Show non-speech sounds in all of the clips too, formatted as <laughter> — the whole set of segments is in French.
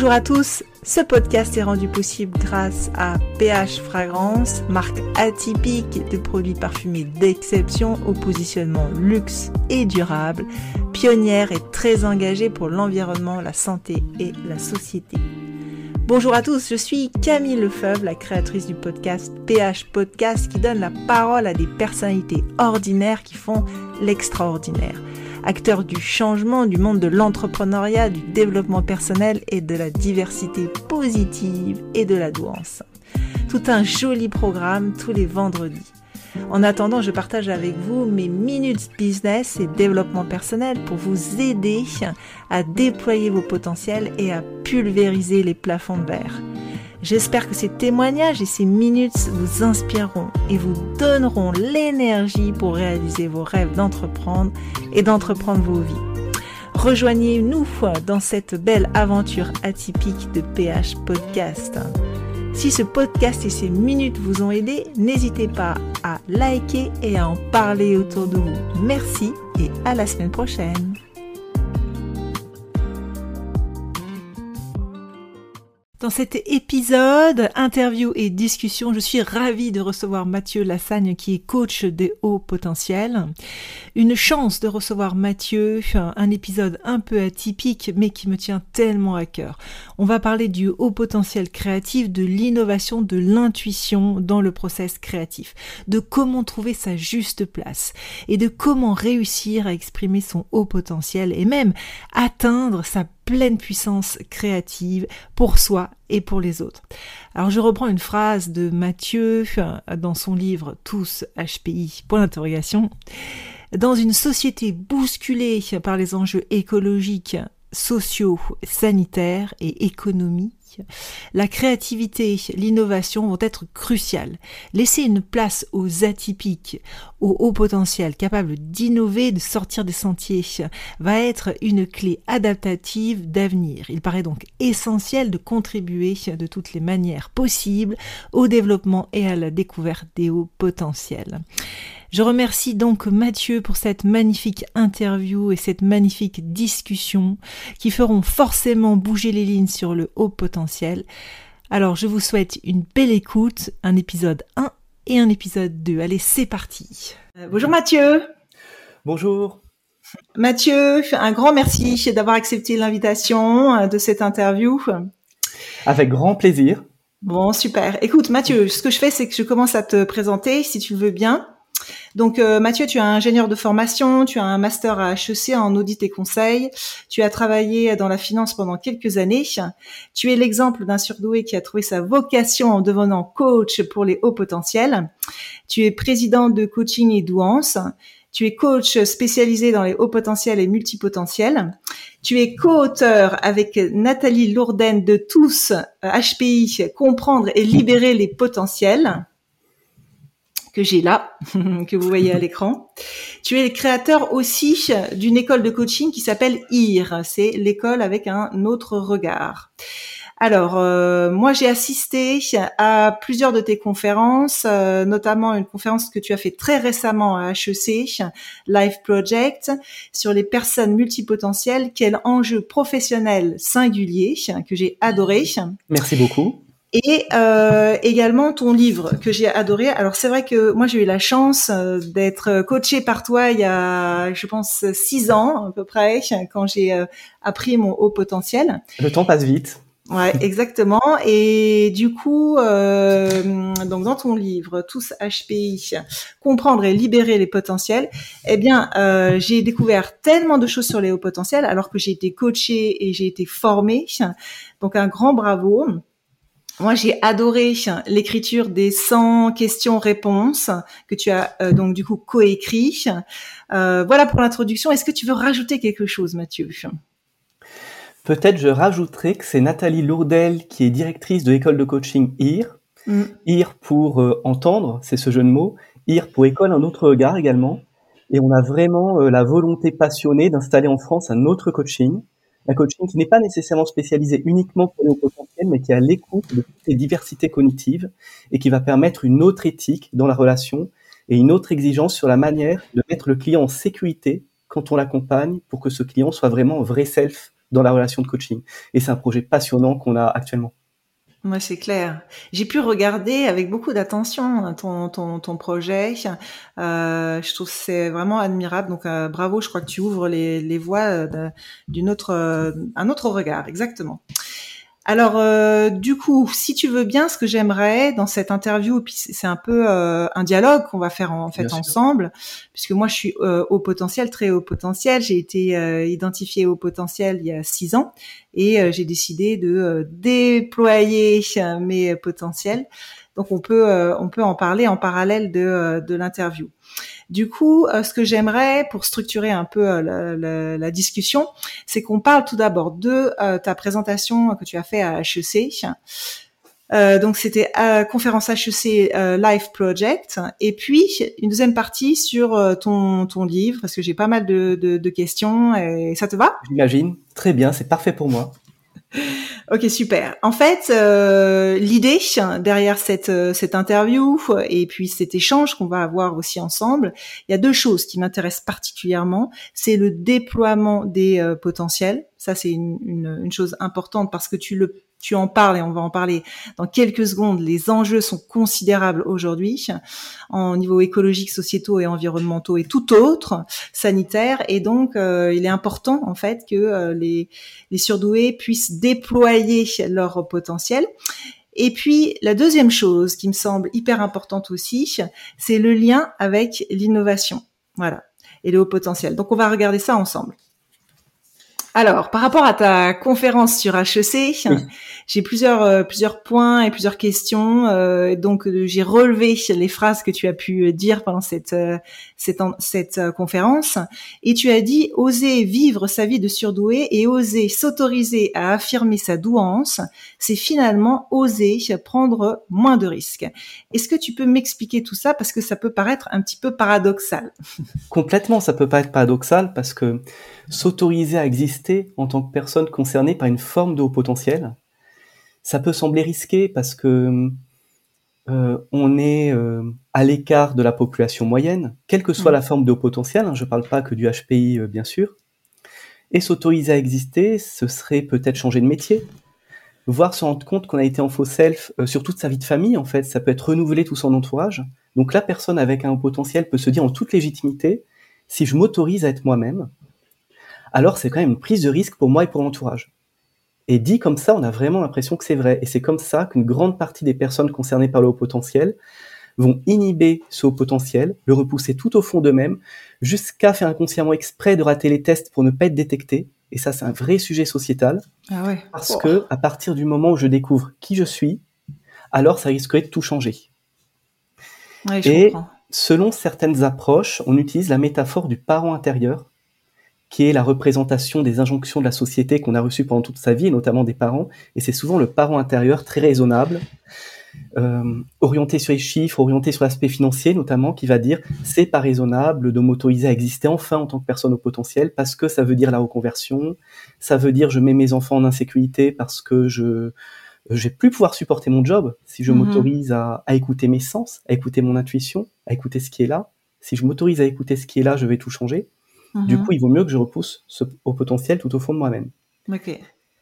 Bonjour à tous, ce podcast est rendu possible grâce à PH Fragrance, marque atypique de produits parfumés d'exception au positionnement luxe et durable, pionnière et très engagée pour l'environnement, la santé et la société. Bonjour à tous, je suis Camille Lefebvre, la créatrice du podcast PH Podcast qui donne la parole à des personnalités ordinaires qui font l'extraordinaire acteur du changement du monde de l'entrepreneuriat, du développement personnel et de la diversité positive et de la douance. Tout un joli programme tous les vendredis. En attendant, je partage avec vous mes minutes business et développement personnel pour vous aider à déployer vos potentiels et à pulvériser les plafonds de verre. J'espère que ces témoignages et ces minutes vous inspireront et vous donneront l'énergie pour réaliser vos rêves d'entreprendre et d'entreprendre vos vies. Rejoignez-nous dans cette belle aventure atypique de PH Podcast. Si ce podcast et ces minutes vous ont aidé, n'hésitez pas à liker et à en parler autour de vous. Merci et à la semaine prochaine. Dans cet épisode, interview et discussion, je suis ravie de recevoir Mathieu Lassagne qui est coach des hauts potentiels. Une chance de recevoir Mathieu, un épisode un peu atypique mais qui me tient tellement à cœur. On va parler du haut potentiel créatif, de l'innovation, de l'intuition dans le process créatif, de comment trouver sa juste place et de comment réussir à exprimer son haut potentiel et même atteindre sa pleine puissance créative pour soi et pour les autres. Alors je reprends une phrase de Mathieu dans son livre Tous HPI, point d'interrogation. Dans une société bousculée par les enjeux écologiques, sociaux, sanitaires et économiques, la créativité, l'innovation vont être cruciales. Laisser une place aux atypiques, aux hauts potentiels, capables d'innover, de sortir des sentiers, va être une clé adaptative d'avenir. Il paraît donc essentiel de contribuer de toutes les manières possibles au développement et à la découverte des hauts potentiels. Je remercie donc Mathieu pour cette magnifique interview et cette magnifique discussion qui feront forcément bouger les lignes sur le haut potentiel. Alors je vous souhaite une belle écoute, un épisode 1 et un épisode 2. Allez, c'est parti. Euh, bonjour Mathieu. Bonjour. Mathieu, un grand merci d'avoir accepté l'invitation euh, de cette interview. Avec grand plaisir. Bon, super. Écoute, Mathieu, ce que je fais, c'est que je commence à te présenter, si tu le veux bien. Donc euh, Mathieu, tu es ingénieur de formation, tu as un master à HEC en audit et conseil, tu as travaillé dans la finance pendant quelques années, tu es l'exemple d'un surdoué qui a trouvé sa vocation en devenant coach pour les hauts potentiels, tu es président de coaching et douance, tu es coach spécialisé dans les hauts potentiels et multipotentiels. Tu es co-auteur avec Nathalie Lourden de Tous HPI, Comprendre et libérer les potentiels que j'ai là, <laughs> que vous voyez à <laughs> l'écran. Tu es le créateur aussi d'une école de coaching qui s'appelle IR. C'est l'école avec un autre regard. Alors, euh, moi, j'ai assisté à plusieurs de tes conférences, euh, notamment une conférence que tu as fait très récemment à HEC, Life Project, sur les personnes multipotentielles. Quel enjeu professionnel singulier que j'ai adoré. Merci beaucoup et euh, également ton livre que j'ai adoré. Alors c'est vrai que moi j'ai eu la chance euh, d'être coachée par toi il y a, je pense, six ans à peu près, quand j'ai euh, appris mon haut potentiel. Le temps passe vite. Ouais, <laughs> exactement. Et du coup, euh, donc dans ton livre Tous HPI, comprendre et libérer les potentiels, eh bien, euh, j'ai découvert tellement de choses sur les hauts potentiels, alors que j'ai été coachée et j'ai été formée. Donc un grand bravo. Moi, j'ai adoré l'écriture des 100 questions-réponses que tu as euh, donc du coup coécrit. Euh, voilà pour l'introduction. Est-ce que tu veux rajouter quelque chose, Mathieu? Peut-être je rajouterai que c'est Nathalie Lourdel qui est directrice de l'école de coaching IR. Mm. IR pour euh, entendre, c'est ce jeu de mots. IR pour école un autre regard également. Et on a vraiment la volonté passionnée d'installer en France un autre coaching un coaching qui n'est pas nécessairement spécialisé uniquement pour les hauts potentiels, mais qui a l'écoute de toutes les diversités cognitives et qui va permettre une autre éthique dans la relation et une autre exigence sur la manière de mettre le client en sécurité quand on l'accompagne pour que ce client soit vraiment vrai self dans la relation de coaching. Et c'est un projet passionnant qu'on a actuellement. Moi, c'est clair. J'ai pu regarder avec beaucoup d'attention hein, ton, ton, ton projet. Euh, je trouve que c'est vraiment admirable. Donc, euh, bravo. Je crois que tu ouvres les, les voies euh, d'une autre, euh, un autre regard. Exactement. Alors, euh, du coup, si tu veux bien, ce que j'aimerais dans cette interview, puis c'est un peu euh, un dialogue qu'on va faire en, fait ensemble, puisque moi je suis euh, au potentiel, très haut potentiel. J'ai été euh, identifié au potentiel il y a six ans et j'ai décidé de déployer mes potentiels. Donc on peut on peut en parler en parallèle de, de l'interview. Du coup, euh, ce que j'aimerais pour structurer un peu euh, la, discussion, c'est qu'on parle tout d'abord de euh, ta présentation que tu as fait à HEC. donc c'était conférence HEC Live Project et puis une deuxième partie sur ton, ton livre parce que j'ai pas mal de, de questions et ça te va? J'imagine, très bien, c'est parfait pour moi. <laughs> Ok, super. En fait, euh, l'idée derrière cette, euh, cette interview et puis cet échange qu'on va avoir aussi ensemble, il y a deux choses qui m'intéressent particulièrement. C'est le déploiement des euh, potentiels. Ça, c'est une, une, une, chose importante parce que tu le tu en parles et on va en parler dans quelques secondes. Les enjeux sont considérables aujourd'hui en niveau écologique, sociétaux et environnementaux et tout autre, sanitaire. Et donc, euh, il est important en fait que euh, les, les surdoués puissent déployer leur potentiel. Et puis, la deuxième chose qui me semble hyper importante aussi, c'est le lien avec l'innovation. Voilà. Et le haut potentiel. Donc, on va regarder ça ensemble. Alors, par rapport à ta conférence sur HEC, j'ai plusieurs euh, plusieurs points et plusieurs questions. Euh, donc, euh, j'ai relevé les phrases que tu as pu dire pendant cette cette, cette conférence. Et tu as dit oser vivre sa vie de surdoué et oser s'autoriser à affirmer sa douance, c'est finalement oser prendre moins de risques. Est-ce que tu peux m'expliquer tout ça parce que ça peut paraître un petit peu paradoxal? Complètement, ça peut pas être paradoxal parce que s'autoriser à exister en tant que personne concernée par une forme de haut potentiel, ça peut sembler risqué parce que euh, on est euh, à l'écart de la population moyenne, quelle que soit mmh. la forme de haut potentiel, hein, je ne parle pas que du HPI euh, bien sûr, et s'autoriser à exister, ce serait peut-être changer de métier, voire se rendre compte qu'on a été en faux self sur toute sa vie de famille en fait, ça peut être renouveler tout son entourage. Donc la personne avec un haut potentiel peut se dire en toute légitimité, si je m'autorise à être moi-même, alors c'est quand même une prise de risque pour moi et pour l'entourage. Et dit comme ça, on a vraiment l'impression que c'est vrai. Et c'est comme ça qu'une grande partie des personnes concernées par le haut potentiel vont inhiber ce haut potentiel, le repousser tout au fond d'eux-mêmes, jusqu'à faire inconsciemment exprès de rater les tests pour ne pas être détectés. Et ça, c'est un vrai sujet sociétal. Ah ouais. Parce que, à partir du moment où je découvre qui je suis, alors ça risquerait de tout changer. Ouais, je et comprends. selon certaines approches, on utilise la métaphore du parent intérieur qui est la représentation des injonctions de la société qu'on a reçues pendant toute sa vie, et notamment des parents. Et c'est souvent le parent intérieur très raisonnable, euh, orienté sur les chiffres, orienté sur l'aspect financier notamment, qui va dire c'est pas raisonnable de m'autoriser à exister enfin en tant que personne au potentiel parce que ça veut dire la reconversion, ça veut dire je mets mes enfants en insécurité parce que je je vais plus pouvoir supporter mon job si je mhm. m'autorise à, à écouter mes sens, à écouter mon intuition, à écouter ce qui est là. Si je m'autorise à écouter ce qui est là, je vais tout changer. Du mhm. coup, il vaut mieux que je repousse ce, au potentiel tout au fond de moi-même.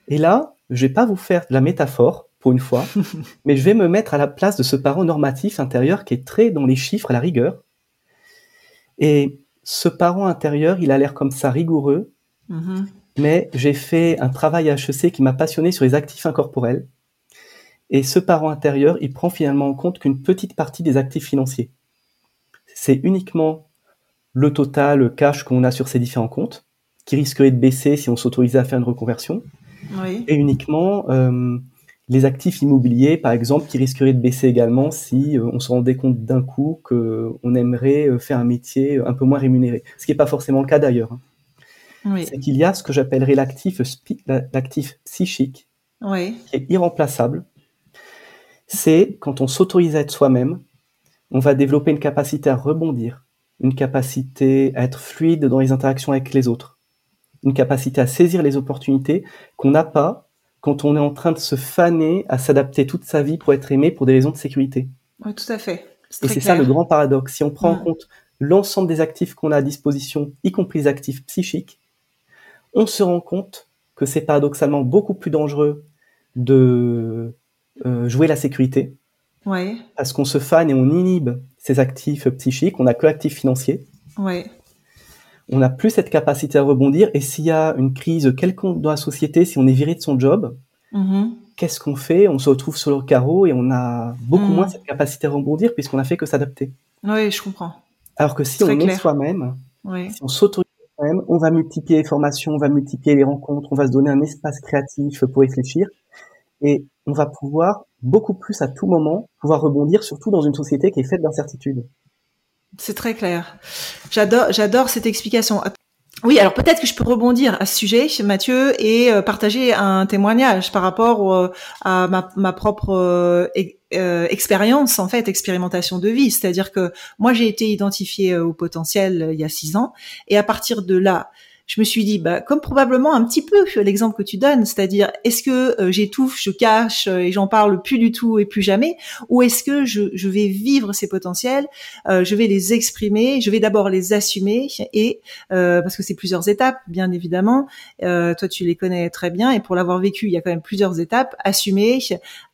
Et là, je vais pas vous faire de la métaphore pour une fois, <laughs> mais je vais me mettre à la place de ce parent normatif intérieur qui est très dans les chiffres, à la rigueur. Et ce parent intérieur, il a l'air comme ça rigoureux, mhm. mais j'ai fait un travail à HEC qui m'a passionné sur les actifs incorporels. Et ce parent intérieur, il prend finalement en compte qu'une petite partie des actifs financiers. C'est uniquement le total cash qu'on a sur ces différents comptes, qui risquerait de baisser si on s'autorisait à faire une reconversion, et uniquement euh, les actifs immobiliers, par exemple, qui risqueraient de baisser également si euh, on se rendait compte d'un coup qu'on aimerait euh, faire un métier un peu moins rémunéré. Ce qui n'est pas forcément le cas d'ailleurs. Hein. C'est qu'il y a ce que j'appellerais l'actif, l'actif psychique, qui est irremplaçable. C'est quand on s'autorise à être soi-même, on va développer une capacité à rebondir, une capacité à être fluide dans les interactions avec les autres, une capacité à saisir les opportunités qu'on n'a pas quand on est en train de se faner à s'adapter toute sa vie pour être aimé pour des raisons de sécurité. Oui, tout à fait. Et c'est ça le grand paradoxe. Si on prend en compte l'ensemble des actifs qu'on a à disposition, y compris les actifs psychiques, on se rend compte que c'est paradoxalement beaucoup plus dangereux de euh, jouer la sécurité. Ouais. Parce qu'on se fane et on inhibe ses actifs psychiques, on n'a que l'actif financier. Ouais. On n'a plus cette capacité à rebondir. Et s'il y a une crise quelconque dans la société, si on est viré de son job, mm-hmm. qu'est-ce qu'on fait? On se retrouve sur le carreau et on a beaucoup mm. moins cette capacité à rebondir puisqu'on n'a fait que s'adapter. Oui, je comprends. Alors que si on est soi-même, si on s'autorise soi-même, on va multiplier les formations, on va multiplier les rencontres, on va se donner un espace créatif pour réfléchir et on va pouvoir beaucoup plus à tout moment pouvoir rebondir, surtout dans une société qui est faite d'incertitudes. C'est très clair. J'adore, j'adore cette explication. Oui, alors peut-être que je peux rebondir à ce sujet, Mathieu, et euh, partager un témoignage par rapport euh, à ma, propre euh, expérience, en fait, expérimentation de vie. C'est-à-dire que moi, j'ai été identifiée au potentiel il y a six ans, et à partir de là, je me suis dit, bah, comme probablement un petit peu l'exemple que tu donnes, c'est-à-dire est-ce que euh, j'étouffe, je cache euh, et j'en parle plus du tout et plus jamais, ou est-ce que je, je, vais vivre ces potentiels, euh, je vais les exprimer, je vais d'abord les assumer et parce que c'est plusieurs étapes, bien évidemment. toi, tu les connais très bien et pour l'avoir vécu, il y a quand même plusieurs étapes assumer,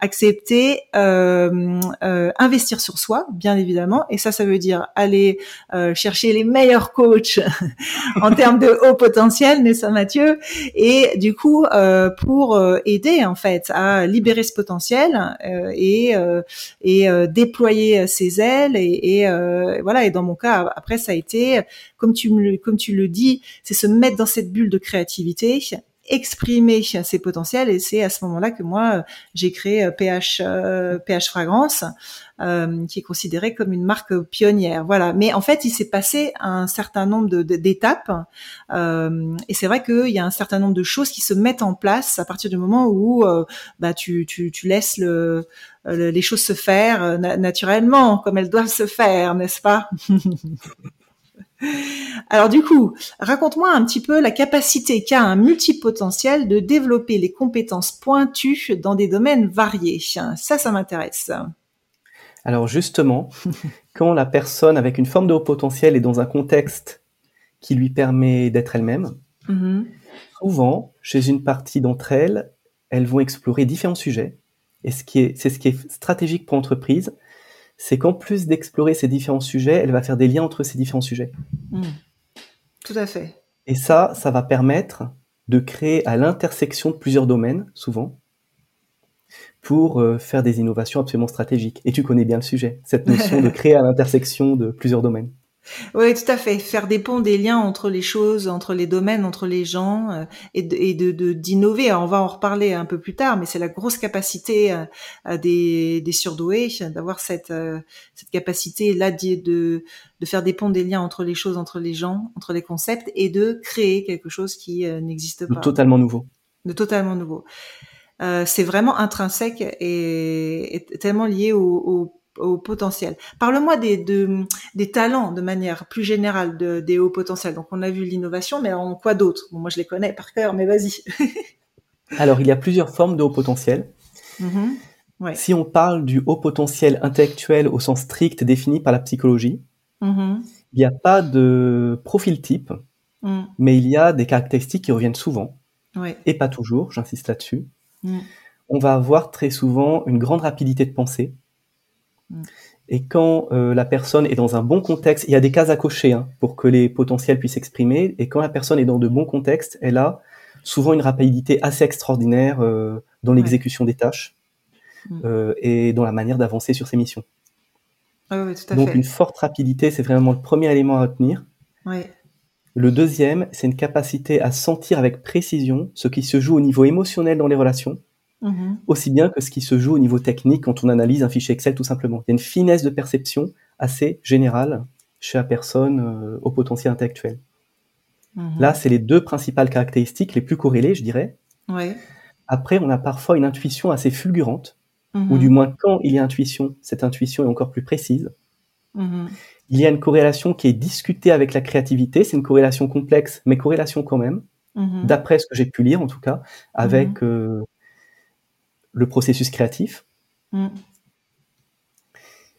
accepter, investir sur soi, bien évidemment, et ça, ça veut dire aller chercher les meilleurs coachs <laughs> en termes de haut potentiel, pas Mathieu? Et du coup, euh, pour euh, aider en fait à libérer ce potentiel euh, et et déployer ses ailes et, et voilà. Et dans mon cas, après, ça a été comme tu me comme tu le dis, c'est se mettre dans cette bulle de créativité exprimer ses potentiels et c'est à ce moment-là que moi j'ai créé PH PH Fragrance euh, qui est considéré comme une marque pionnière. Voilà. Mais en fait, il s'est passé un certain nombre d'étapes, euh, et c'est vrai qu'il y a un certain nombre de choses qui se mettent en place à partir du moment où euh, bah, tu, tu, tu laisses le, les choses se faire naturellement, comme elles doivent se faire, n'est-ce pas? <laughs> Alors du coup, raconte-moi un petit peu la capacité qu'a un multipotentiel de développer les compétences pointues dans des domaines variés. Ça, ça m'intéresse. Alors justement, <laughs> quand la personne avec une forme de haut potentiel est dans un contexte qui lui permet d'être elle-même, mm-hmm. souvent, chez une partie d'entre elles, elles vont explorer différents sujets. Et ce qui est, c'est ce qui est stratégique pour l'entreprise, c'est qu'en plus d'explorer ces différents sujets, elle va faire des liens entre ces différents sujets. Mm. Tout à fait. Et ça, ça va permettre de créer à l'intersection de plusieurs domaines, souvent, pour euh, faire des innovations absolument stratégiques. Et tu connais bien le sujet, cette notion <laughs> de créer à l'intersection de plusieurs domaines. Oui, tout à fait. Faire des ponts, des liens entre les choses, entre les domaines, entre les gens, euh, et de d'innover. On va en reparler un peu plus tard, mais c'est la grosse capacité euh, des, des surdoués d'avoir cette cette capacité là de, de faire des ponts, des liens entre les choses, entre les gens, entre les concepts, et de créer quelque chose qui n'existe pas. De totalement nouveau. De totalement nouveau. Euh, c'est vraiment intrinsèque et, tellement lié au, potentiel. Parle-moi des, des talents de manière plus générale de, des hauts potentiels. Donc on a vu l'innovation, mais en quoi d'autre? Moi je les connais par cœur, mais vas-y. <laughs> Alors il y a plusieurs formes de haut potentiel. Mm-hmm. Si on parle du haut potentiel intellectuel au sens strict défini par la psychologie, mm-hmm. il n'y a pas de profil type, mm. mais il y a des caractéristiques qui reviennent souvent, et pas toujours, j'insiste là-dessus. Mm. on va avoir très souvent une grande rapidité de pensée. Mm. Et quand euh, la personne est dans un bon contexte, il y a des cases à cocher hein, pour que les potentiels puissent s'exprimer. Et quand la personne est dans de bons contextes, elle a souvent une rapidité assez extraordinaire euh, dans l'exécution des tâches mm. euh, et dans la manière d'avancer sur ses missions. Donc une forte rapidité, c'est vraiment le premier élément à retenir. Le deuxième, c'est une capacité à sentir avec précision ce qui se joue au niveau émotionnel dans les relations, mm-hmm. aussi bien que ce qui se joue au niveau technique quand on analyse un fichier Excel tout simplement. Il y a une finesse de perception assez générale chez la personne euh, au potentiel intellectuel. Mm-hmm. Là, c'est les deux principales caractéristiques les plus corrélées, je dirais. Après, on a parfois une intuition assez fulgurante, ou mm-hmm. du moins quand il y a intuition, cette intuition est encore plus précise il y a une corrélation qui est discutée avec la créativité. C'est une corrélation complexe, mais corrélation quand même, d'après ce que j'ai pu lire en tout cas, avec euh, le processus créatif. Mm.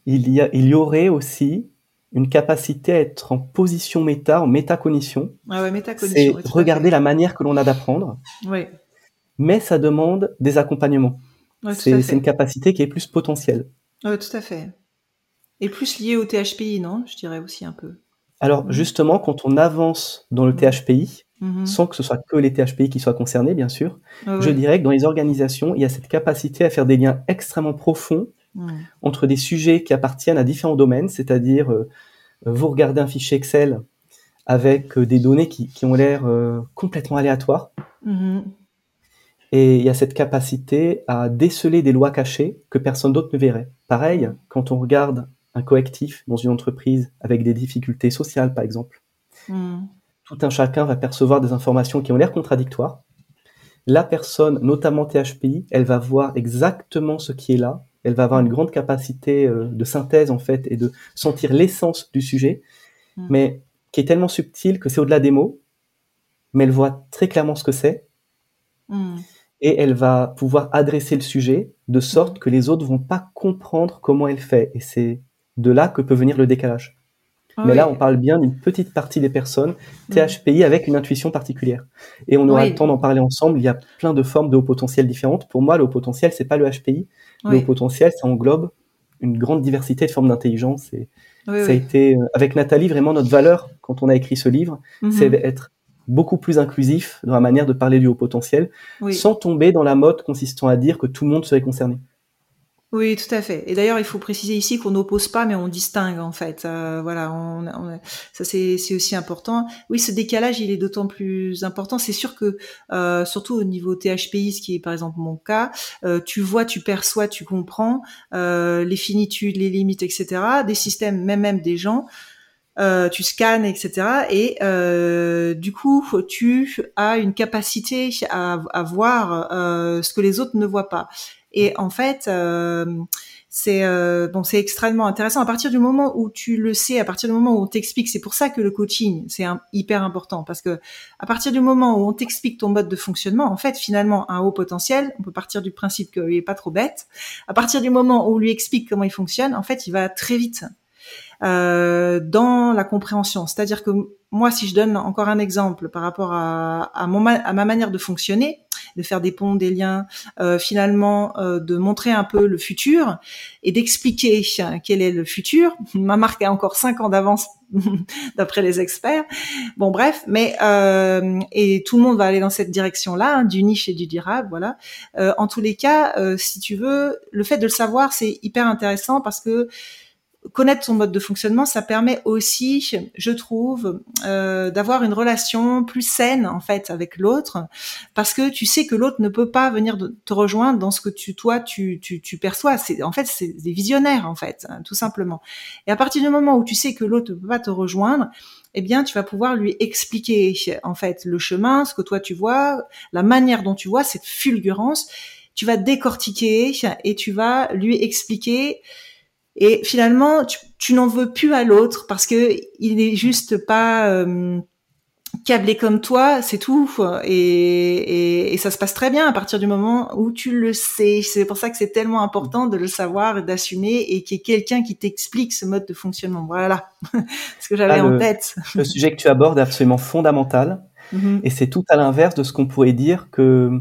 Il, y a, il y aurait aussi une capacité à être en position méta, en métacognition. Ah ouais, métacognition. C'est regarder la manière que l'on a d'apprendre. Oui. Mais ça demande des accompagnements. c'est une capacité qui est plus potentielle. Oui, tout à fait. Et plus liée au THPI, non? Je dirais aussi un peu. Alors, mm. justement, quand on avance dans le mm. THPI, mm-hmm. sans que ce soit que les THPI qui soient concernés, bien sûr, je dirais que dans les organisations, il y a cette capacité à faire des liens extrêmement profonds entre des sujets qui appartiennent à différents domaines, c'est-à-dire, euh, vous regardez un fichier Excel avec euh, des données qui, ont l'air euh, complètement aléatoires. Mm-hmm. Et il y a cette capacité à déceler des lois cachées que personne d'autre ne verrait. Pareil, quand on regarde un collectif dans une entreprise avec des difficultés sociales, par exemple. Hmm. Tout un chacun va percevoir des informations qui ont l'air contradictoires. La personne, notamment THPI, elle va voir exactement ce qui est là. Elle va avoir une grande capacité euh, de synthèse, en fait, et de sentir l'essence du sujet, hmm. mais qui est tellement subtile que c'est au-delà des mots, mais elle voit très clairement ce que c'est. Hmm. Et elle va pouvoir adresser le sujet de sorte que les autres vont pas comprendre comment elle fait. Et c'est de là que peut venir le décalage. Ah Mais là, on parle bien d'une petite partie des personnes THPI avec une intuition particulière. Et on aura le temps d'en parler ensemble. Il y a plein de formes de haut potentiel différentes. Pour moi, le haut potentiel, c'est pas le HPI. Le haut potentiel, ça englobe une grande diversité de formes d'intelligence. Et ça a été, euh, avec Nathalie, vraiment notre valeur quand on a écrit ce livre, mhm. c'est d'être beaucoup plus inclusif dans la manière de parler du haut potentiel, sans tomber dans la mode consistant à dire que tout le monde serait concerné. Oui, tout à fait. Et d'ailleurs, il faut préciser ici qu'on n'oppose pas, mais on distingue en fait. Euh, voilà, ça c'est aussi important. Oui, ce décalage, il est d'autant plus important. C'est sûr que, euh, surtout au niveau THPI, ce qui est par exemple mon cas, euh, tu vois, tu perçois, tu comprends les finitudes, les limites, etc. Des systèmes, même même des gens. tu scannes, etc. Et du coup, tu as une capacité à, à voir ce que les autres ne voient pas. Et en fait, euh, c'est euh, bon, c'est extrêmement intéressant. À partir du moment où tu le sais, à partir du moment où on t'explique, c'est pour ça que le coaching c'est hyper important parce que à partir du moment où on t'explique ton mode de fonctionnement, en fait, finalement, un haut potentiel, on peut partir du principe qu'il est pas trop bête. À partir du moment où on lui explique comment il fonctionne, en fait, il va très vite euh, dans la compréhension. C'est-à-dire que moi, si je donne encore un exemple par rapport à, ma manière de fonctionner, de faire des ponts, des liens, euh, finalement euh, de montrer un peu le futur et d'expliquer quel est le futur. Ma marque a encore cinq ans d'avance <laughs> d'après les experts. Bon bref, mais euh, et tout le monde va aller dans cette direction-là, hein, du niche et du durable, voilà. Euh, en tous les cas, si tu veux, le fait de le savoir, c'est hyper intéressant parce que connaître son mode de fonctionnement, ça permet aussi, je trouve, euh, d'avoir une relation plus saine en fait avec l'autre, parce que tu sais que l'autre ne peut pas venir te rejoindre dans ce que tu, toi, tu, tu, tu perçois. C'est en fait, c'est des visionnaires en fait, hein, tout simplement. Et à partir du moment où tu sais que l'autre ne peut pas te rejoindre, eh bien, tu vas pouvoir lui expliquer en fait le chemin, ce que toi tu vois, la manière dont tu vois cette fulgurance. Tu vas décortiquer et tu vas lui expliquer et finalement, tu, n'en veux plus à l'autre parce que il n'est juste pas euh, câblé comme toi, c'est tout. Et, et, ça se passe très bien à partir du moment où tu le sais. C'est pour ça que c'est tellement important de le savoir et d'assumer et qu'il y ait quelqu'un qui t'explique ce mode de fonctionnement. Voilà <laughs> ce que j'avais ah, en tête. Le sujet que tu abordes est absolument fondamental. Mm-hmm. Et c'est tout à l'inverse de ce qu'on pourrait dire que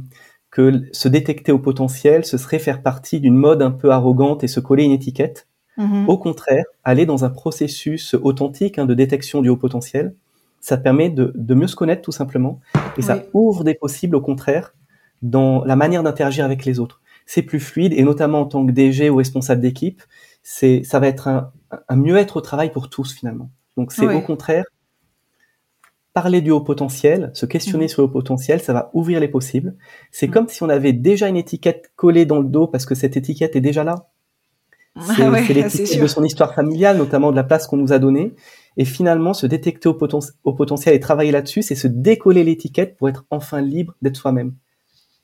que se détecter au potentiel, ce serait faire partie d'une mode un peu arrogante et se coller une étiquette. Mhm. Au contraire, aller dans un processus authentique hein, de détection du haut potentiel, ça permet de, mieux se connaître tout simplement, et ça ouvre des possibles au contraire dans la manière d'interagir avec les autres. C'est plus fluide, et notamment en tant que DG ou responsable d'équipe, c'est ça va être un, mieux-être au travail pour tous finalement. Donc c'est au contraire parler du haut potentiel, se questionner mhm. sur le haut potentiel, ça va ouvrir les possibles. C'est mhm. comme si on avait déjà une étiquette collée dans le dos parce que cette étiquette est déjà là. <laughs> C'est ouais, l'étiquette <laughs> de son histoire familiale, notamment de la place qu'on nous a donnée. Et finalement, se détecter au, au potentiel et travailler là-dessus, c'est se décoller l'étiquette pour être enfin libre d'être soi-même.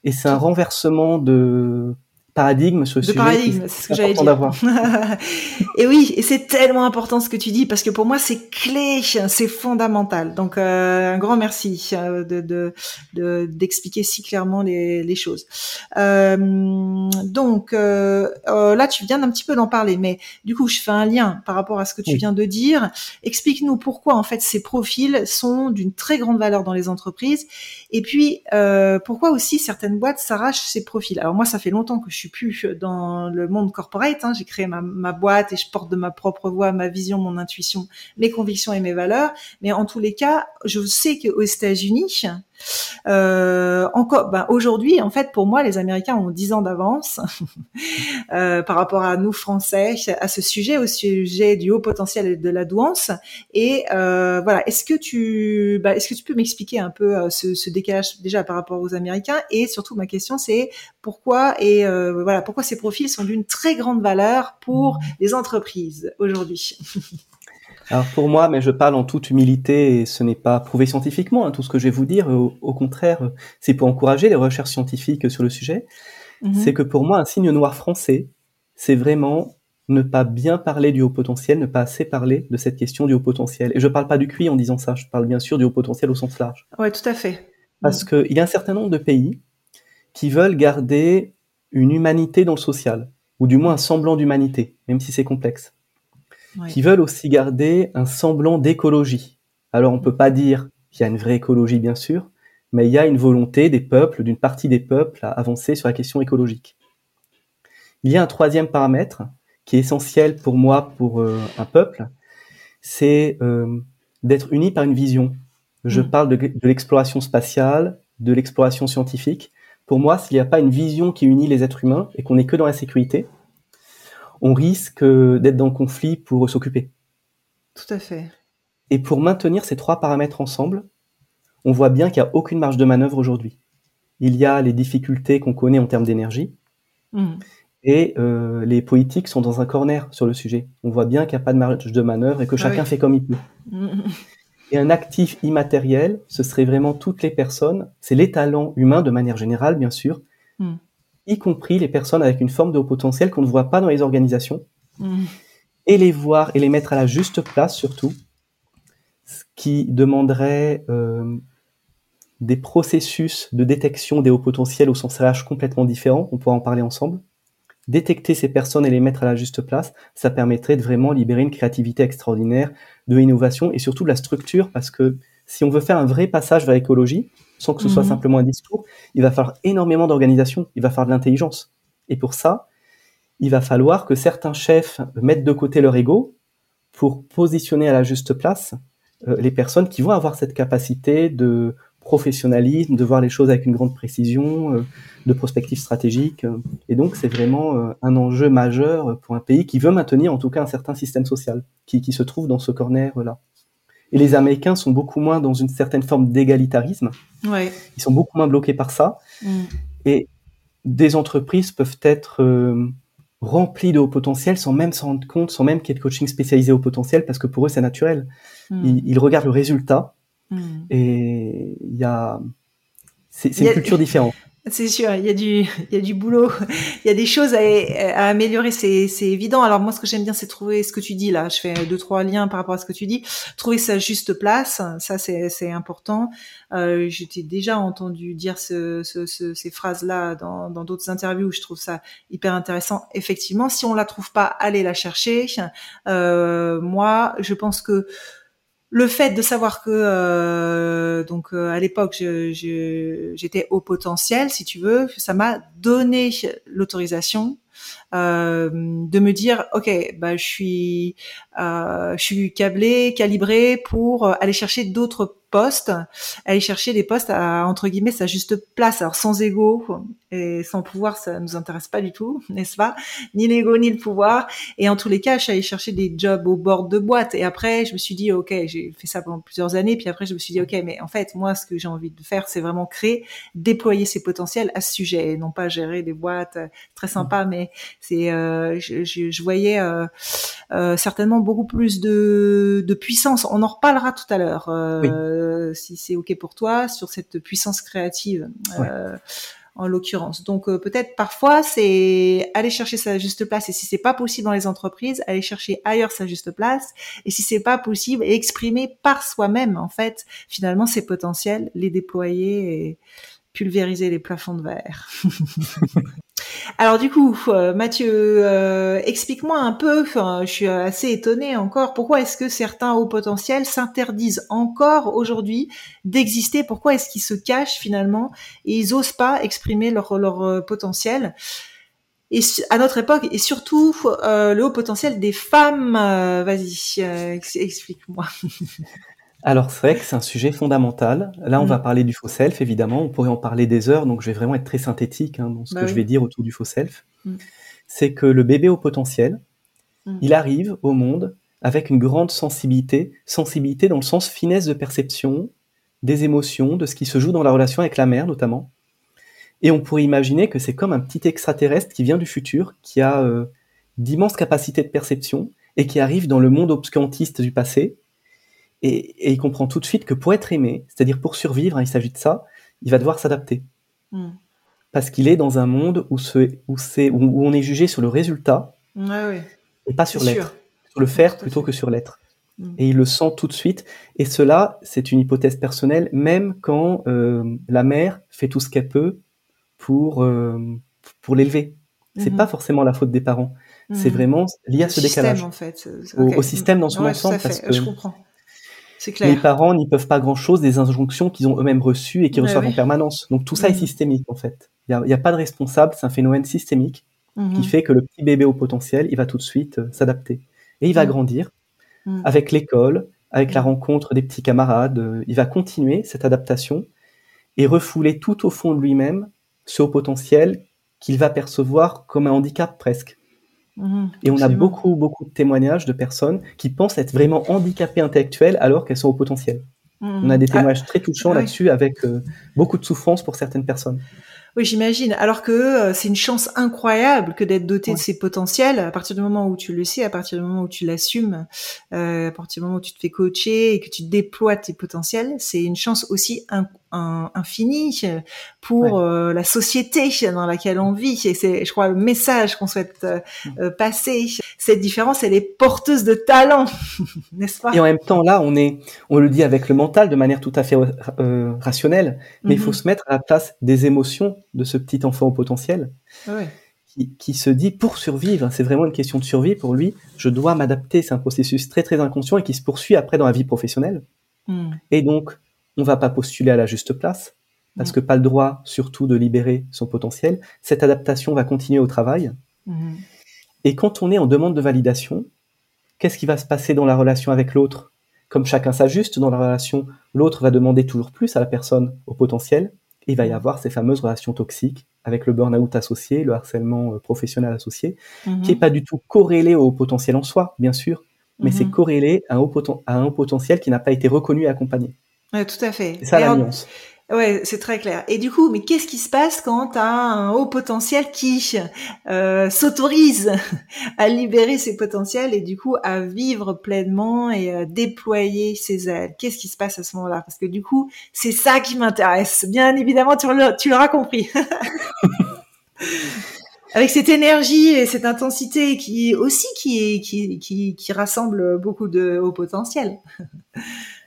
Et c'est un renversement de paradigme sur le de paradigme, c'est ce que j'allais dire. <laughs> et oui, et c'est tellement important ce que tu dis parce que pour moi c'est clé, c'est fondamental. Donc euh, un grand merci euh, de d'expliquer si clairement les, les choses. Euh, donc euh, là tu viens d'un petit peu d'en parler, mais du coup je fais un lien par rapport à ce que tu viens de dire. Explique-nous pourquoi en fait ces profils sont d'une très grande valeur dans les entreprises et puis pourquoi aussi certaines boîtes s'arrachent ces profils. Alors moi ça fait longtemps que je suis plus dans le monde corporate. Hein. J'ai créé ma, ma, boîte et je porte de ma propre voix ma vision, mon intuition, mes convictions et mes valeurs. Mais en tous les cas, je sais qu'aux États-Unis, euh, encore, ben aujourd'hui, en fait, pour moi, les Américains ont 10 ans d'avance <laughs> euh, par rapport à nous Français à ce sujet, au sujet du haut potentiel et de la douance. Et euh, voilà, est-ce que tu, ben, est-ce que tu peux m'expliquer un peu ce, ce, décalage déjà par rapport aux Américains? Et surtout, ma question, c'est pourquoi et voilà, pourquoi ces profils sont d'une très grande valeur pour les entreprises aujourd'hui? <laughs> Alors pour moi, mais je parle en toute humilité et ce n'est pas prouvé scientifiquement, hein, tout ce que je vais vous dire. Au, contraire, c'est pour encourager les recherches scientifiques sur le sujet. Mhm. C'est que pour moi, un signe noir français, c'est vraiment ne pas bien parler du haut potentiel, ne pas assez parler de cette question du haut potentiel. Et je parle pas du QI en disant ça, je parle bien sûr du haut potentiel au sens large. Ouais, tout à fait. Parce mhm. qu'il y a un certain nombre de pays qui veulent garder une humanité dans le social, ou du moins un semblant d'humanité, même si c'est complexe qui veulent aussi garder un semblant d'écologie. Alors on peut pas dire qu'il y a une vraie écologie bien sûr, mais il y a une volonté des peuples, d'une partie des peuples, à avancer sur la question écologique. Il y a un troisième paramètre qui est essentiel pour moi, pour euh, un peuple, c'est euh, d'être uni par une vision. Je mm. parle de, de l'exploration spatiale, de l'exploration scientifique. Pour moi, s'il n'y a pas une vision qui unit les êtres humains et qu'on n'est que dans la sécurité, on risque d'être dans le conflit pour s'occuper. Tout à fait. Et pour maintenir ces trois paramètres ensemble, on voit bien qu'il n'y a aucune marge de manœuvre aujourd'hui. Il y a les difficultés qu'on connaît en termes d'énergie, hmm. et euh, les politiques sont dans un corner sur le sujet. On voit bien qu'il n'y a pas de marge de manœuvre et que ah chacun fait comme il peut. Hmm. Et un actif immatériel, ce serait vraiment toutes les personnes, c'est les talents humains de manière générale, bien sûr, y compris les personnes avec une forme de haut potentiel qu'on ne voit pas dans les organisations, mm. et les voir et les mettre à la juste place surtout, ce qui demanderait euh, des processus de détection des hauts potentiels au sens RH complètement différents, on pourra en parler ensemble. Détecter ces personnes et les mettre à la juste place, ça permettrait de vraiment libérer une créativité extraordinaire, de l'innovation et surtout de la structure, parce que si on veut faire un vrai passage vers l'écologie, sans que ce soit mhm. simplement un discours, il va falloir énormément d'organisation, il va falloir de l'intelligence. Et pour ça, il va falloir que certains chefs mettent de côté leur ego pour positionner à la juste place euh, les personnes qui vont avoir cette capacité de professionnalisme, de voir les choses avec une grande précision, euh, de prospective stratégique. Et donc, c'est vraiment euh, un enjeu majeur pour un pays qui veut maintenir en tout cas un certain système social, qui, qui se trouve dans ce corner-là. Et les Américains sont beaucoup moins dans une certaine forme d'égalitarisme. Ouais. Ils sont beaucoup moins bloqués par ça. Mm. Et des entreprises peuvent être euh, remplies de haut potentiel sans même s'en rendre compte, sans même qu'il y ait de coaching spécialisé au potentiel, parce que pour eux, c'est naturel. Mm. Ils, ils, regardent le résultat mm. et il y a... C'est une culture différente. C'est sûr, il y a du, il y a du boulot, il y a des choses à, améliorer, c'est, c'est évident. Alors moi, ce que j'aime bien, c'est trouver ce que tu dis là. Je fais deux trois liens par rapport à ce que tu dis. Trouver sa juste place, ça c'est, c'est important. Euh, je t'ai déjà entendu dire ce, ce, ces phrases là dans, dans d'autres interviews. Je trouve ça hyper intéressant. Effectivement, si on la trouve pas, allez la chercher. Euh, moi, je pense que le fait de savoir que euh, donc euh, à l'époque j'étais au potentiel si tu veux ça m'a donné l'autorisation euh, de me dire ok bah je suis je suis câblé calibré pour aller chercher d'autres postes, aller chercher des postes à entre guillemets sa juste place. Alors sans ego et sans pouvoir, ça nous intéresse pas du tout, <laughs> n'est-ce pas? Ni l'ego ni le pouvoir. Et en tous les cas, je suis allée chercher des jobs au bord de boîte. Et après, je me suis dit ok, j'ai fait ça pendant plusieurs années. Puis après, je me suis dit ok, mais en fait, moi, ce que j'ai envie de faire, c'est vraiment créer, déployer ses potentiels à ce sujet, et non pas gérer des boîtes euh, très sympas. Mais c'est, euh, je, je, voyais euh, euh, certainement beaucoup plus de, de puissance. On en reparlera tout à l'heure. Euh, si c'est ok pour toi, sur cette puissance créative. Euh, en l'occurrence. Donc euh, peut-être parfois c'est aller chercher sa juste place et si c'est pas possible dans les entreprises, aller chercher ailleurs sa juste place et si c'est pas possible, exprimer par soi-même en fait finalement ses potentiels, les déployer et pulvériser les plafonds de verre. <laughs> Alors du coup, euh, Mathieu, euh, explique-moi un peu, je suis assez étonnée encore, pourquoi est-ce que certains hauts potentiels s'interdisent encore aujourd'hui d'exister? Pourquoi est-ce qu'ils se cachent finalement et ils osent pas exprimer leur, leur euh, potentiel? Et à notre époque, et surtout le haut potentiel des femmes, vas-y, explique-moi. <laughs> Alors c'est vrai que c'est un sujet fondamental. Là, on va mm. parler du faux self, évidemment. On pourrait en parler des heures, donc je vais vraiment être très synthétique hein, dans ce bah que je vais dire autour du faux self. Mm. C'est que le bébé au potentiel, mm. il arrive au monde avec une grande sensibilité, sensibilité dans le sens finesse de perception, des émotions, de ce qui se joue dans la relation avec la mère notamment. Et on pourrait imaginer que c'est comme un petit extraterrestre qui vient du futur, qui a euh, d'immenses capacités de perception et qui arrive dans le monde obscurantiste du passé et, il comprend tout de suite que pour être aimé, c'est-à-dire pour survivre, hein, il s'agit de ça, il va devoir s'adapter. Hmm. Parce qu'il est dans un monde où, où, où, on est jugé sur le résultat et pas sur l'être. Sur le faire plutôt que sur l'être. Hmm. Et il le sent tout de suite. Et cela, c'est une hypothèse personnelle, même quand euh, la mère fait tout ce qu'elle peut pour, euh, pour l'élever. C'est hmm. pas forcément la faute des parents. C'est vraiment lié à ce décalage. en fait. Au, système dans son ensemble. Parce que, je comprends. Les parents n'y peuvent pas grand-chose des injonctions qu'ils ont eux-mêmes reçues et qu'ils reçoivent en permanence. Donc tout ça est mm. systémique en fait. Il n'y a, pas de responsable, c'est un phénomène systémique qui mm-hmm. fait que le petit bébé au potentiel, il va tout de suite euh, s'adapter. Et il va mm. grandir avec l'école, avec la rencontre des petits camarades. Euh, il va continuer cette adaptation et refouler tout au fond de lui-même ce haut potentiel qu'il va percevoir comme un handicap presque. Mhm, et on a beaucoup, beaucoup de témoignages de personnes qui pensent être vraiment handicapées intellectuelles alors qu'elles sont au potentiel. Mhm. On a des ah, témoignages très touchants là-dessus avec euh, beaucoup de souffrance pour certaines personnes. Oui, j'imagine. Alors que euh, c'est une chance incroyable que d'être doté de ces potentiels à partir du moment où tu le sais, à partir du moment où tu l'assumes, euh, à partir du moment où tu te fais coacher et que tu déploies tes potentiels. C'est une chance aussi infinie pour euh, la société dans laquelle on vit. Et c'est, je crois, le message qu'on souhaite mm. passer. Cette différence, elle est porteuse de talent, <laughs> n'est-ce pas? Et en même temps, là, on est, on le dit avec le mental de manière tout à fait rationnelle, mais il faut mm-hmm. se mettre à la place des émotions de ce petit enfant au potentiel, qui, se dit pour survivre, c'est vraiment une question de survie pour lui, je dois m'adapter, c'est un processus très très inconscient et qui se poursuit après dans la vie professionnelle. Hmm. Et donc, on va pas postuler à la juste place, parce que pas le droit surtout de libérer son potentiel. Cette adaptation va continuer au travail. Hmm. Et quand on est en demande de validation, qu'est-ce qui va se passer dans la relation avec l'autre? Comme chacun s'ajuste dans la relation, l'autre va demander toujours plus à la personne au potentiel, il va y avoir ces fameuses relations toxiques avec le burn-out associé, le harcèlement euh, professionnel associé, mhm. qui est pas du tout corrélé au potentiel en soi, bien sûr, mais c'est mhm. corrélé à un, haut à un potentiel qui n'a pas été reconnu et accompagné. Tout à fait. C'est ça la nuance. Ouais, c'est très clair. Et du coup, mais qu'est-ce qui se passe quand as un haut potentiel qui euh, s'autorise à libérer ses potentiels et du coup à vivre pleinement et à déployer ses ailes? Qu'est-ce qui se passe à ce moment-là? Parce que du coup, c'est ça qui m'intéresse. Bien évidemment, tu l'auras compris. <laughs> Avec cette énergie et cette intensité qui aussi qui, rassemble beaucoup de hauts potentiels. <laughs>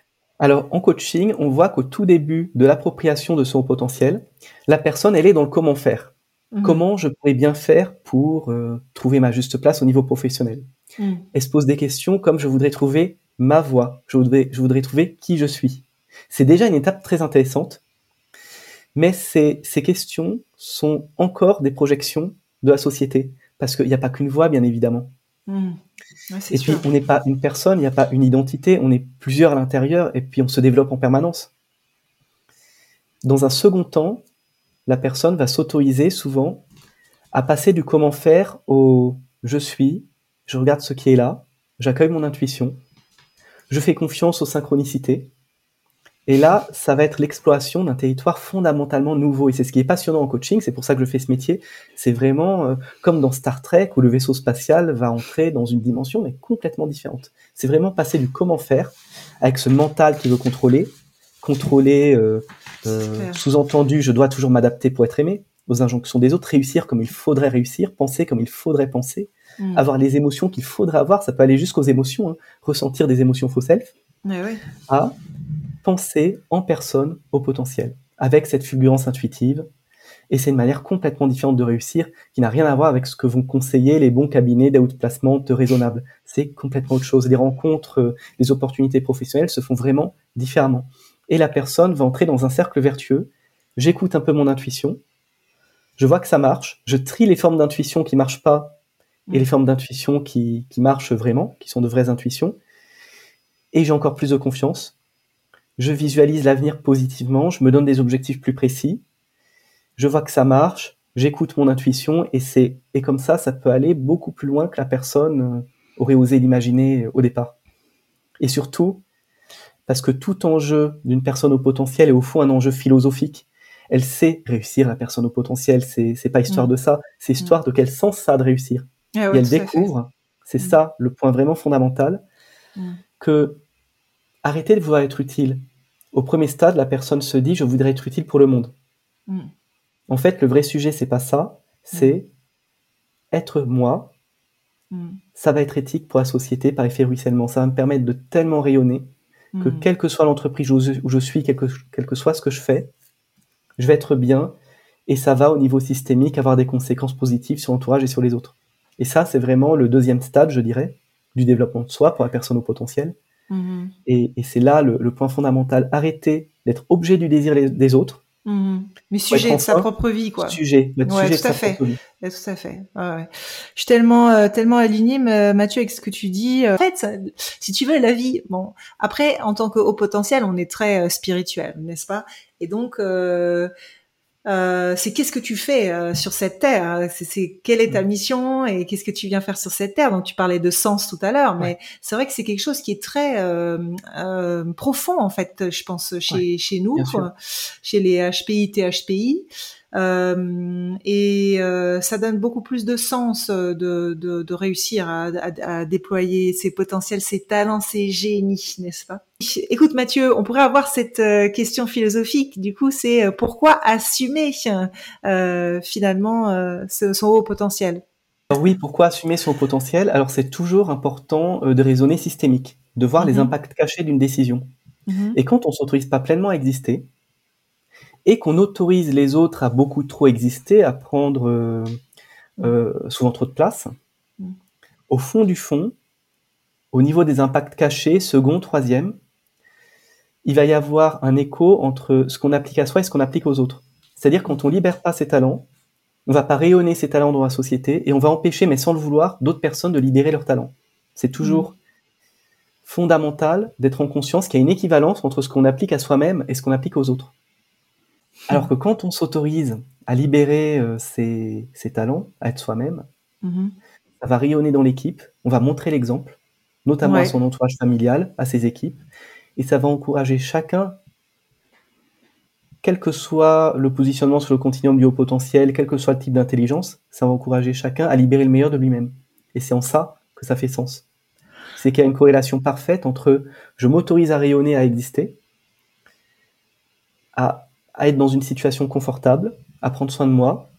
Alors, en coaching, on voit qu'au tout début de l'appropriation de son potentiel, la personne, elle est dans le comment faire. Mhm. Comment je pourrais bien faire pour euh, trouver ma juste place au niveau professionnel mhm. Elle se pose des questions comme je voudrais trouver ma voix, je voudrais, je voudrais trouver qui je suis. C'est déjà une étape très intéressante, mais ces, ces questions sont encore des projections de la société, parce qu'il n'y a pas qu'une voix, bien évidemment. Mhm et puis, on n'est pas une personne, il n'y a pas une identité, on est plusieurs à l'intérieur et puis on se développe en permanence. Dans un second temps, la personne va s'autoriser souvent à passer du comment faire au je suis, je regarde ce qui est là, j'accueille mon intuition, je fais confiance aux synchronicités, et là, ça va être l'exploration d'un territoire fondamentalement nouveau. Et c'est ce qui est passionnant en coaching, c'est pour ça que je fais ce métier. C'est vraiment euh, comme dans Star Trek où le vaisseau spatial va entrer dans une dimension mais complètement différente. C'est vraiment passer du comment faire avec ce mental qui veut contrôler, contrôler, euh, euh, sous-entendu, je dois toujours m'adapter pour être aimé. aux injonctions des autres, réussir comme il faudrait réussir, penser comme il faudrait penser, mm. avoir les émotions qu'il faudrait avoir, ça peut aller jusqu'aux émotions, hein. ressentir des émotions faux self, à penser en personne au potentiel, avec cette fulgurance intuitive. Et c'est une manière complètement différente de réussir, qui n'a rien à voir avec ce que vont conseiller les bons cabinets d'outplacement raisonnables. C'est complètement autre chose. Les rencontres, euh, les opportunités professionnelles se font vraiment différemment. Et la personne va entrer dans un cercle vertueux. J'écoute un peu mon intuition, je vois que ça marche, je trie les formes d'intuition qui marchent pas et les formes d'intuition qui marchent vraiment, qui sont de vraies intuitions, et j'ai encore plus de confiance. Je visualise l'avenir positivement, je me donne des objectifs plus précis, je vois que ça marche, j'écoute mon intuition et c'est et comme ça ça peut aller beaucoup plus loin que la personne euh, aurait osé l'imaginer au départ. Et surtout parce que tout enjeu d'une personne au potentiel est au fond un enjeu philosophique elle sait réussir la personne au potentiel. C'est c'est pas histoire mm. de ça, c'est histoire mm. de quel sens ça a de réussir. Ah et elle découvre, c'est mm. ça le point vraiment fondamental, que arrêter de vouloir être utile. Au premier stade, la personne se dit je voudrais être utile pour le monde. En fait, le vrai sujet c'est pas ça, c'est être moi. Ça va être éthique pour la société par effet ruissellement. Ça va me permettre de tellement rayonner que quelle que soit l'entreprise où, je suis, quel que soit ce que je fais, je vais être bien, et ça va au niveau systémique avoir des conséquences positives sur l'entourage et sur les autres. Et ça, c'est vraiment le deuxième stade, je dirais, du développement de soi pour la personne au potentiel. Mm-hmm. Et, c'est là le, point fondamental. Arrêter d'être objet du désir des autres. Mm-hmm. Mais sujet de sa propre vie, quoi. Sujet, ouais, sujet tout, à fait. Vie. tout à fait. Ouais, Je suis tellement, euh, tellement alignée, Mathieu, avec ce que tu dis. En fait, si tu veux, la vie, bon, après, en tant que haut potentiel, on est très euh, spirituel, n'est-ce pas? Et donc, euh, euh, c'est qu'est-ce que tu fais euh, sur cette terre C'est quelle est ta mm. mission et qu'est-ce que tu viens faire sur cette terre? Donc tu parlais de sens tout à l'heure, mais c'est vrai que c'est quelque chose qui est très profond en fait, je pense chez chez nous, chez les HPI, THPI. Euh, et euh, ça donne beaucoup plus de sens euh, de, de, de réussir à, à, à, déployer ses potentiels, ses talents, ses génies, n'est-ce pas? Écoute Mathieu, on pourrait avoir cette question philosophique. Du coup, c'est pourquoi assumer euh, finalement son haut potentiel? Alors oui, pourquoi assumer son potentiel? Alors c'est toujours important de raisonner systémique, de voir les mhm. impacts cachés d'une décision. Mhm. Et quand on s'autorise pas pleinement à exister, et qu'on autorise les autres à beaucoup trop exister, à prendre euh, euh, souvent trop de place, mm. au fond du fond, au niveau des impacts cachés, second, troisième, il va y avoir un écho entre ce qu'on applique à soi et ce qu'on applique aux autres. C'est-à-dire quand on libère pas ses talents, on va pas rayonner ses talents dans la société et on va empêcher, mais sans le vouloir, d'autres personnes de libérer leurs talents. C'est toujours mm. fondamental d'être en conscience qu'il y a une équivalence entre ce qu'on applique à soi-même et ce qu'on applique aux autres. Alors que quand on s'autorise à libérer euh, ses, talents, à être soi-même, mm-hmm. ça va rayonner dans l'équipe, on va montrer l'exemple, notamment à son entourage familial, à ses équipes, et ça va encourager chacun, quel que soit le positionnement sur le continuum du haut potentiel, quel que soit le type d'intelligence, ça va encourager chacun à libérer le meilleur de lui-même. Et c'est en ça que ça fait sens. C'est qu'il y a une corrélation parfaite entre je m'autorise à rayonner, à exister, à à être dans une situation confortable, à prendre soin de moi.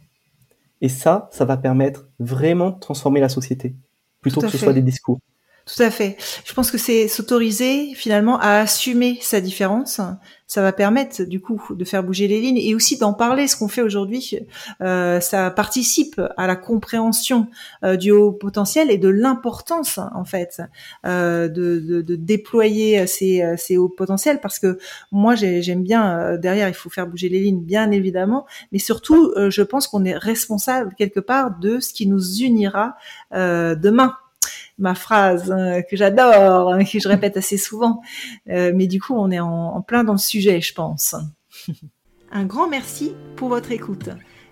Et ça, ça va permettre vraiment de transformer la société, plutôt que ce soit des discours. Tout à fait. Je pense que c'est s'autoriser finalement à assumer sa différence. Ça va permettre du coup de faire bouger les lignes et aussi d'en parler. Ce qu'on fait aujourd'hui, euh, ça participe à la compréhension euh, du haut potentiel et de l'importance en fait euh, de, de, de, déployer ces, ces hauts potentiels. Parce que moi, j'aime bien derrière, il faut faire bouger les lignes, bien évidemment, mais surtout, je pense qu'on est responsable quelque part de ce qui nous unira demain ma phrase hein, que j'adore, hein, que je répète assez souvent. Euh, mais du coup, on est en, plein dans le sujet, je pense. <laughs> Un grand merci pour votre écoute.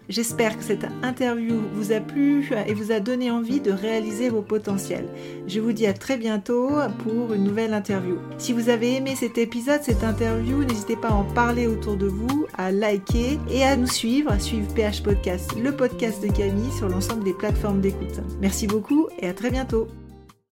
J'espère que cette interview vous a plu et vous a donné envie de réaliser vos potentiels. Je vous dis à très bientôt pour une nouvelle interview. Si vous avez aimé cet épisode, cette interview, n'hésitez pas à en parler autour de vous, à liker et à nous suivre, à suivre PH Podcast, le podcast de Camille sur l'ensemble des plateformes d'écoute. Merci beaucoup et à très bientôt.